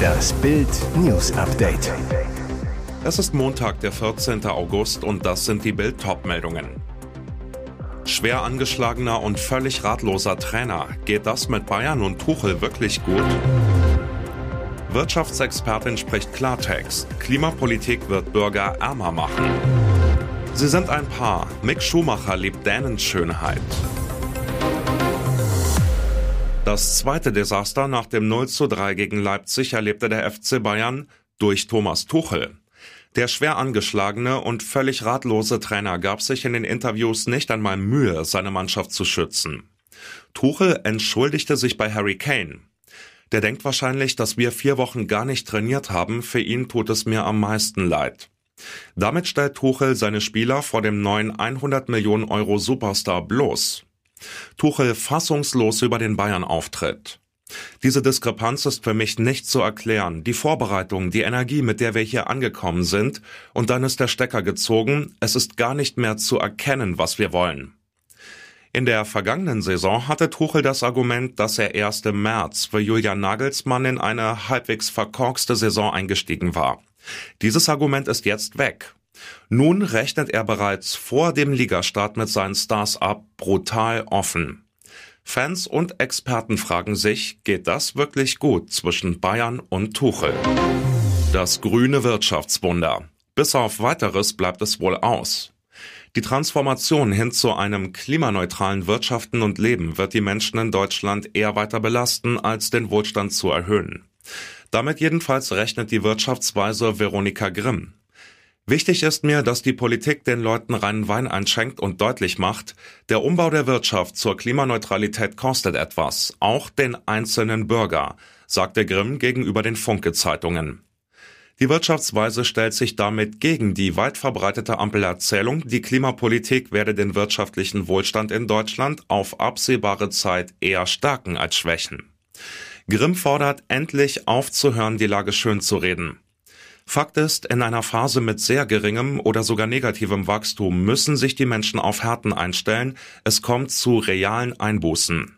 Das Bild News Update. Es ist Montag, der 14. August und das sind die Bild meldungen Schwer angeschlagener und völlig ratloser Trainer. Geht das mit Bayern und Tuchel wirklich gut? Wirtschaftsexpertin spricht Klartext. Klimapolitik wird Bürger ärmer machen. Sie sind ein Paar. Mick Schumacher liebt Dänens Schönheit. Das zweite Desaster nach dem 0 zu 3 gegen Leipzig erlebte der FC Bayern durch Thomas Tuchel. Der schwer angeschlagene und völlig ratlose Trainer gab sich in den Interviews nicht einmal Mühe, seine Mannschaft zu schützen. Tuchel entschuldigte sich bei Harry Kane. Der denkt wahrscheinlich, dass wir vier Wochen gar nicht trainiert haben, für ihn tut es mir am meisten leid. Damit stellt Tuchel seine Spieler vor dem neuen 100 Millionen Euro Superstar bloß. Tuchel fassungslos über den Bayern-Auftritt. Diese Diskrepanz ist für mich nicht zu erklären. Die Vorbereitung, die Energie, mit der wir hier angekommen sind, und dann ist der Stecker gezogen, es ist gar nicht mehr zu erkennen, was wir wollen. In der vergangenen Saison hatte Tuchel das Argument, dass er erst im März für Julian Nagelsmann in eine halbwegs verkorkste Saison eingestiegen war. Dieses Argument ist jetzt weg. Nun rechnet er bereits vor dem Ligastart mit seinen Stars ab, brutal offen. Fans und Experten fragen sich, geht das wirklich gut zwischen Bayern und Tuchel? Das grüne Wirtschaftswunder. Bis auf weiteres bleibt es wohl aus. Die Transformation hin zu einem klimaneutralen Wirtschaften und Leben wird die Menschen in Deutschland eher weiter belasten, als den Wohlstand zu erhöhen. Damit jedenfalls rechnet die Wirtschaftsweise Veronika Grimm. Wichtig ist mir, dass die Politik den Leuten reinen Wein einschenkt und deutlich macht, der Umbau der Wirtschaft zur Klimaneutralität kostet etwas, auch den einzelnen Bürger, sagte Grimm gegenüber den Funke-Zeitungen. Die Wirtschaftsweise stellt sich damit gegen die weit verbreitete Ampelerzählung, die Klimapolitik werde den wirtschaftlichen Wohlstand in Deutschland auf absehbare Zeit eher stärken als schwächen. Grimm fordert endlich aufzuhören, die Lage schön zu reden. Fakt ist, in einer Phase mit sehr geringem oder sogar negativem Wachstum müssen sich die Menschen auf Härten einstellen. Es kommt zu realen Einbußen.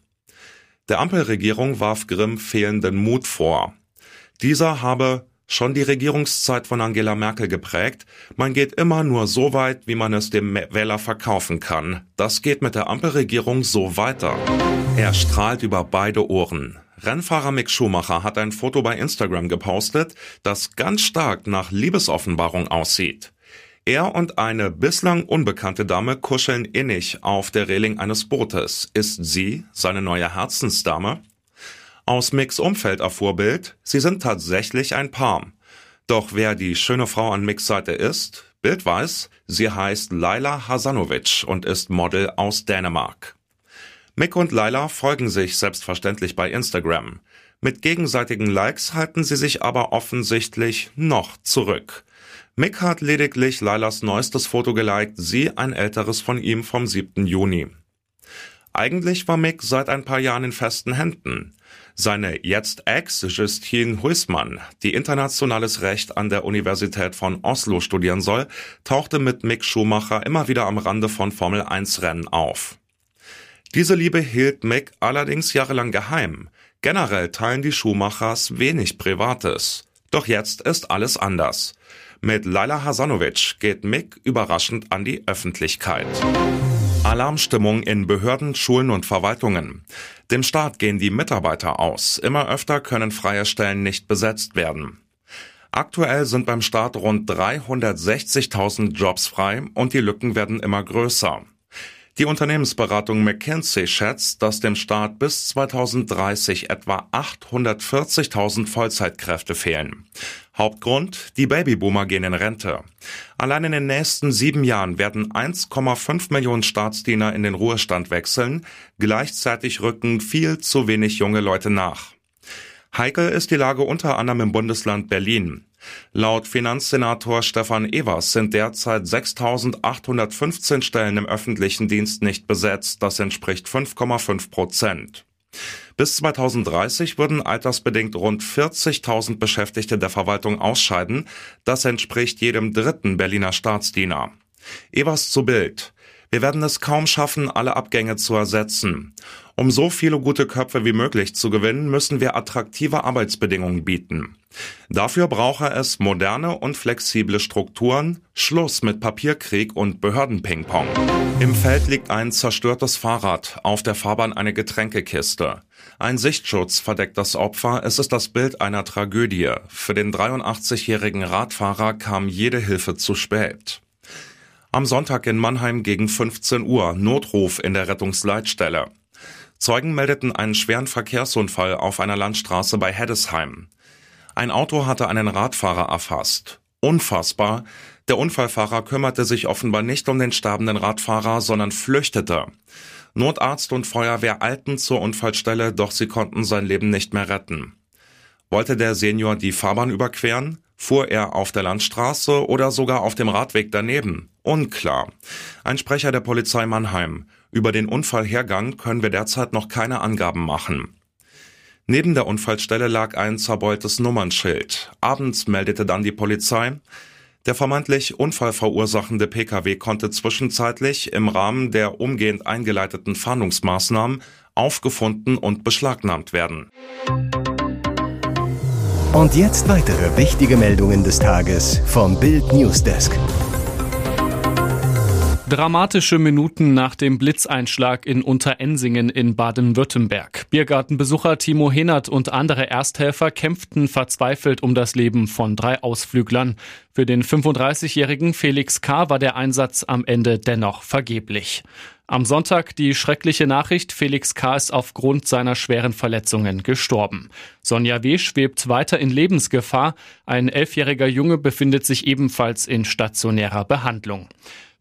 Der Ampelregierung warf Grimm fehlenden Mut vor. Dieser habe schon die Regierungszeit von Angela Merkel geprägt. Man geht immer nur so weit, wie man es dem Wähler verkaufen kann. Das geht mit der Ampelregierung so weiter. Er strahlt über beide Ohren. Rennfahrer Mick Schumacher hat ein Foto bei Instagram gepostet, das ganz stark nach Liebesoffenbarung aussieht. Er und eine bislang unbekannte Dame kuscheln innig auf der Reling eines Bootes. Ist sie seine neue Herzensdame? Aus Micks Umfeld erfuhr Bild, sie sind tatsächlich ein Paar. Doch wer die schöne Frau an Micks Seite ist? Bild weiß, sie heißt Laila Hasanovic und ist Model aus Dänemark. Mick und Laila folgen sich selbstverständlich bei Instagram. Mit gegenseitigen Likes halten sie sich aber offensichtlich noch zurück. Mick hat lediglich Lailas neuestes Foto geliked, sie ein älteres von ihm vom 7. Juni. Eigentlich war Mick seit ein paar Jahren in festen Händen. Seine jetzt Ex Justine Huismann, die internationales Recht an der Universität von Oslo studieren soll, tauchte mit Mick Schumacher immer wieder am Rande von Formel 1 Rennen auf. Diese Liebe hielt Mick allerdings jahrelang geheim. Generell teilen die Schumachers wenig Privates. Doch jetzt ist alles anders. Mit Laila Hasanovic geht Mick überraschend an die Öffentlichkeit. Alarmstimmung in Behörden, Schulen und Verwaltungen. Dem Staat gehen die Mitarbeiter aus. Immer öfter können freie Stellen nicht besetzt werden. Aktuell sind beim Staat rund 360.000 Jobs frei und die Lücken werden immer größer. Die Unternehmensberatung McKinsey schätzt, dass dem Staat bis 2030 etwa 840.000 Vollzeitkräfte fehlen. Hauptgrund, die Babyboomer gehen in Rente. Allein in den nächsten sieben Jahren werden 1,5 Millionen Staatsdiener in den Ruhestand wechseln, gleichzeitig rücken viel zu wenig junge Leute nach. Heikel ist die Lage unter anderem im Bundesland Berlin. Laut Finanzsenator Stefan Evers sind derzeit 6.815 Stellen im öffentlichen Dienst nicht besetzt. Das entspricht 5,5 Prozent. Bis 2030 würden altersbedingt rund 40.000 Beschäftigte der Verwaltung ausscheiden. Das entspricht jedem dritten Berliner Staatsdiener. Evers zu Bild. Wir werden es kaum schaffen, alle Abgänge zu ersetzen. Um so viele gute Köpfe wie möglich zu gewinnen, müssen wir attraktive Arbeitsbedingungen bieten. Dafür brauche es moderne und flexible Strukturen, Schluss mit Papierkrieg und Behördenpingpong. Im Feld liegt ein zerstörtes Fahrrad, auf der Fahrbahn eine Getränkekiste. Ein Sichtschutz verdeckt das Opfer, es ist das Bild einer Tragödie. Für den 83-jährigen Radfahrer kam jede Hilfe zu spät. Am Sonntag in Mannheim gegen 15 Uhr Notruf in der Rettungsleitstelle. Zeugen meldeten einen schweren Verkehrsunfall auf einer Landstraße bei Heddesheim. Ein Auto hatte einen Radfahrer erfasst. Unfassbar. Der Unfallfahrer kümmerte sich offenbar nicht um den sterbenden Radfahrer, sondern flüchtete. Notarzt und Feuerwehr eilten zur Unfallstelle, doch sie konnten sein Leben nicht mehr retten. Wollte der Senior die Fahrbahn überqueren? Fuhr er auf der Landstraße oder sogar auf dem Radweg daneben? Unklar. Ein Sprecher der Polizei Mannheim. Über den Unfallhergang können wir derzeit noch keine Angaben machen. Neben der Unfallstelle lag ein zerbeultes Nummernschild. Abends meldete dann die Polizei, der vermeintlich unfallverursachende Pkw konnte zwischenzeitlich im Rahmen der umgehend eingeleiteten Fahndungsmaßnahmen aufgefunden und beschlagnahmt werden. Und jetzt weitere wichtige Meldungen des Tages vom Bild Newsdesk. Dramatische Minuten nach dem Blitzeinschlag in Unterensingen in Baden-Württemberg. Biergartenbesucher Timo Henert und andere Ersthelfer kämpften verzweifelt um das Leben von drei Ausflüglern. Für den 35-jährigen Felix K. war der Einsatz am Ende dennoch vergeblich. Am Sonntag die schreckliche Nachricht, Felix K. ist aufgrund seiner schweren Verletzungen gestorben. Sonja W. schwebt weiter in Lebensgefahr. Ein elfjähriger Junge befindet sich ebenfalls in stationärer Behandlung.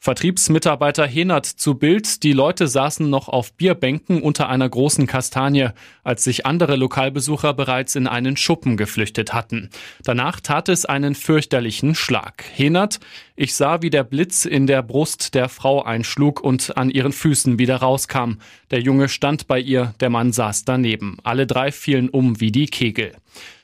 Vertriebsmitarbeiter Henert zu Bild, die Leute saßen noch auf Bierbänken unter einer großen Kastanie, als sich andere Lokalbesucher bereits in einen Schuppen geflüchtet hatten. Danach tat es einen fürchterlichen Schlag. Henert, ich sah, wie der Blitz in der Brust der Frau einschlug und an ihren Füßen wieder rauskam. Der Junge stand bei ihr, der Mann saß daneben. Alle drei fielen um wie die Kegel.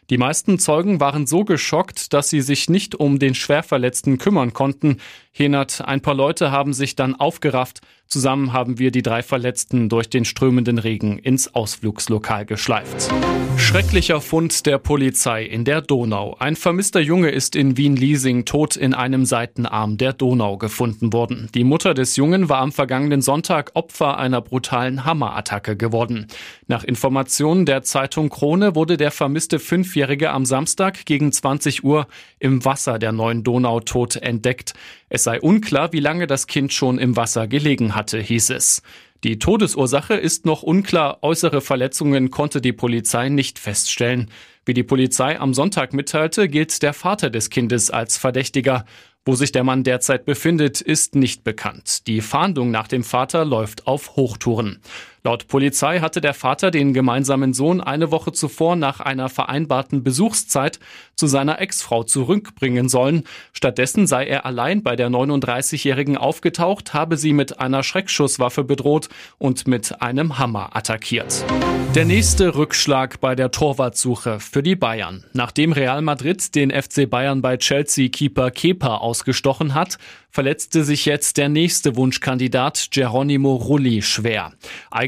Die meisten Zeugen waren so geschockt, dass sie sich nicht um den Schwerverletzten kümmern konnten. Henert, ein paar Leute haben sich dann aufgerafft. Zusammen haben wir die drei Verletzten durch den strömenden Regen ins Ausflugslokal geschleift. Schrecklicher Fund der Polizei in der Donau. Ein vermisster Junge ist in Wien-Liesing tot in einem Seitenarm der Donau gefunden worden. Die Mutter des Jungen war am vergangenen Sonntag Opfer einer brutalen Hammerattacke geworden. Nach Informationen der Zeitung Krone wurde der vermisste Fünfjährige am Samstag gegen 20 Uhr im Wasser der neuen Donau tot entdeckt. Es sei unklar, wie lange das Kind schon im Wasser gelegen hatte, hieß es. Die Todesursache ist noch unklar, äußere Verletzungen konnte die Polizei nicht feststellen. Wie die Polizei am Sonntag mitteilte, gilt der Vater des Kindes als Verdächtiger. Wo sich der Mann derzeit befindet, ist nicht bekannt. Die Fahndung nach dem Vater läuft auf Hochtouren. Laut Polizei hatte der Vater den gemeinsamen Sohn eine Woche zuvor nach einer vereinbarten Besuchszeit zu seiner Ex-Frau zurückbringen sollen. Stattdessen sei er allein bei der 39-Jährigen aufgetaucht, habe sie mit einer Schreckschusswaffe bedroht und mit einem Hammer attackiert. Der nächste Rückschlag bei der Torwartsuche für die Bayern. Nachdem Real Madrid den FC Bayern bei Chelsea-Keeper Kepa ausgestochen hat, verletzte sich jetzt der nächste Wunschkandidat Geronimo Rulli schwer.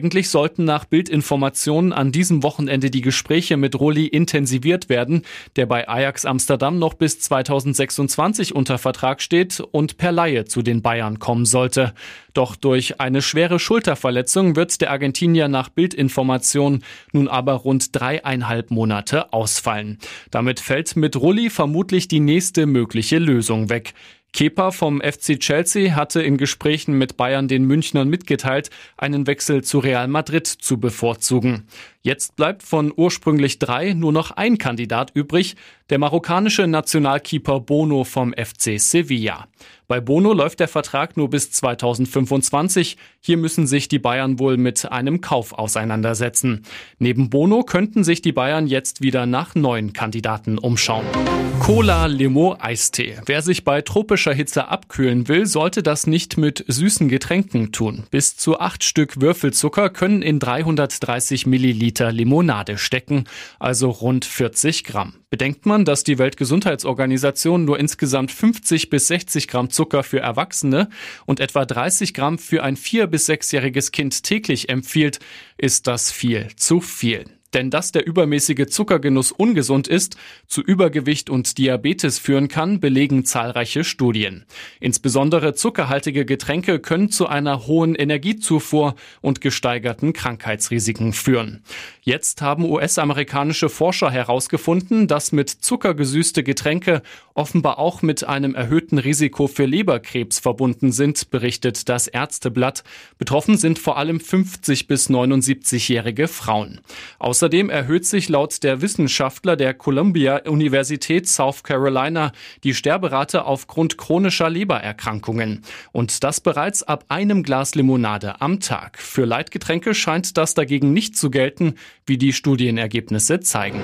Eigentlich sollten nach Bildinformationen an diesem Wochenende die Gespräche mit Rulli intensiviert werden, der bei Ajax Amsterdam noch bis 2026 unter Vertrag steht und per Laie zu den Bayern kommen sollte. Doch durch eine schwere Schulterverletzung wird der Argentinier nach Bildinformationen nun aber rund dreieinhalb Monate ausfallen. Damit fällt mit Rulli vermutlich die nächste mögliche Lösung weg. Kepa vom FC Chelsea hatte in Gesprächen mit Bayern den Münchnern mitgeteilt, einen Wechsel zu Real Madrid zu bevorzugen. Jetzt bleibt von ursprünglich drei nur noch ein Kandidat übrig, der marokkanische Nationalkeeper Bono vom FC Sevilla. Bei Bono läuft der Vertrag nur bis 2025. Hier müssen sich die Bayern wohl mit einem Kauf auseinandersetzen. Neben Bono könnten sich die Bayern jetzt wieder nach neuen Kandidaten umschauen. Cola Limo Eistee. Wer sich bei tropischer Hitze abkühlen will, sollte das nicht mit süßen Getränken tun. Bis zu acht Stück Würfelzucker können in 330 Milliliter Liter Limonade stecken, also rund 40 Gramm. Bedenkt man, dass die Weltgesundheitsorganisation nur insgesamt 50 bis 60 Gramm Zucker für Erwachsene und etwa 30 Gramm für ein vier- bis sechsjähriges Kind täglich empfiehlt, ist das viel zu viel. Denn dass der übermäßige Zuckergenuss ungesund ist, zu Übergewicht und Diabetes führen kann, belegen zahlreiche Studien. Insbesondere zuckerhaltige Getränke können zu einer hohen Energiezufuhr und gesteigerten Krankheitsrisiken führen. Jetzt haben US-amerikanische Forscher herausgefunden, dass mit Zucker gesüßte Getränke offenbar auch mit einem erhöhten Risiko für Leberkrebs verbunden sind, berichtet das Ärzteblatt. Betroffen sind vor allem 50 bis 79-jährige Frauen. Aus Außerdem erhöht sich laut der Wissenschaftler der Columbia Universität South Carolina die Sterberate aufgrund chronischer Lebererkrankungen. Und das bereits ab einem Glas Limonade am Tag. Für Leitgetränke scheint das dagegen nicht zu gelten, wie die Studienergebnisse zeigen.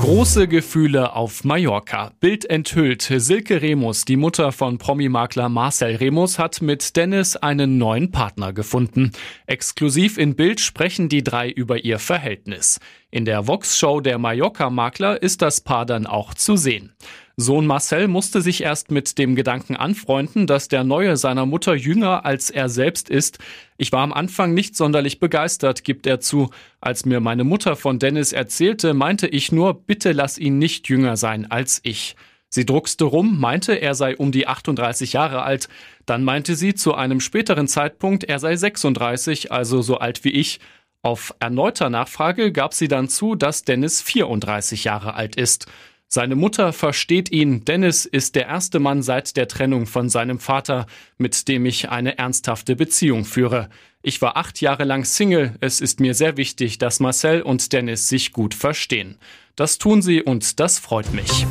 Große Gefühle auf Mallorca. Bild enthüllt. Silke Remus, die Mutter von Promi-Makler Marcel Remus, hat mit Dennis einen neuen Partner gefunden. Exklusiv in Bild sprechen die drei über ihr Verhältnis. In der Vox-Show der Mallorca-Makler ist das Paar dann auch zu sehen. Sohn Marcel musste sich erst mit dem Gedanken anfreunden, dass der Neue seiner Mutter jünger als er selbst ist. Ich war am Anfang nicht sonderlich begeistert, gibt er zu. Als mir meine Mutter von Dennis erzählte, meinte ich nur, bitte lass ihn nicht jünger sein als ich. Sie druckste rum, meinte, er sei um die 38 Jahre alt. Dann meinte sie zu einem späteren Zeitpunkt, er sei 36, also so alt wie ich. Auf erneuter Nachfrage gab sie dann zu, dass Dennis 34 Jahre alt ist. Seine Mutter versteht ihn. Dennis ist der erste Mann seit der Trennung von seinem Vater, mit dem ich eine ernsthafte Beziehung führe. Ich war acht Jahre lang Single. Es ist mir sehr wichtig, dass Marcel und Dennis sich gut verstehen. Das tun sie und das freut mich.